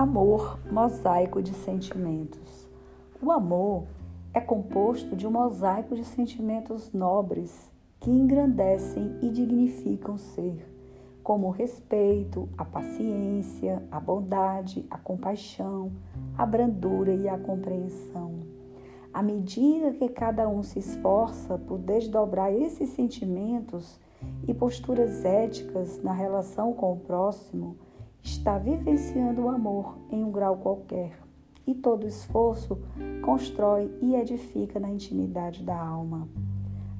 Amor, mosaico de sentimentos. O amor é composto de um mosaico de sentimentos nobres que engrandecem e dignificam o ser, como o respeito, a paciência, a bondade, a compaixão, a brandura e a compreensão. À medida que cada um se esforça por desdobrar esses sentimentos e posturas éticas na relação com o próximo, está vivenciando o amor em um grau qualquer. E todo esforço constrói e edifica na intimidade da alma.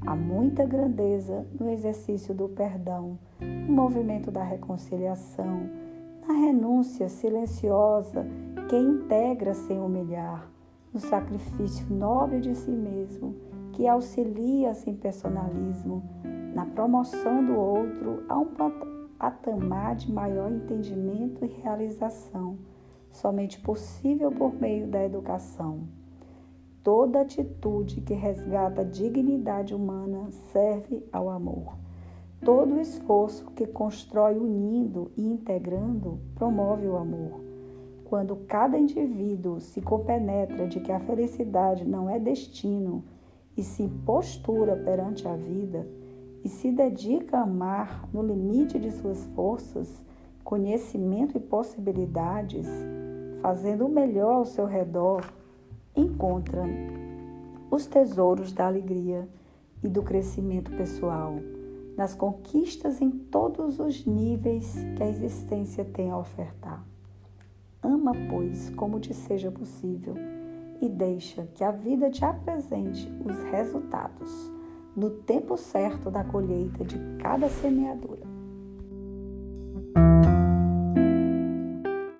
Há muita grandeza no exercício do perdão, no movimento da reconciliação, na renúncia silenciosa que integra sem humilhar, no sacrifício nobre de si mesmo que auxilia sem personalismo, na promoção do outro a um patamar de maior entendimento e realização, somente possível por meio da educação. Toda atitude que resgata a dignidade humana serve ao amor. Todo esforço que constrói unindo e integrando promove o amor. Quando cada indivíduo se compenetra de que a felicidade não é destino e se postura perante a vida, e se dedica a amar no limite de suas forças, conhecimento e possibilidades, fazendo o melhor ao seu redor, encontra os tesouros da alegria e do crescimento pessoal, nas conquistas em todos os níveis que a existência tem a ofertar. Ama, pois, como te seja possível, e deixa que a vida te apresente os resultados no tempo certo da colheita de cada semeadura.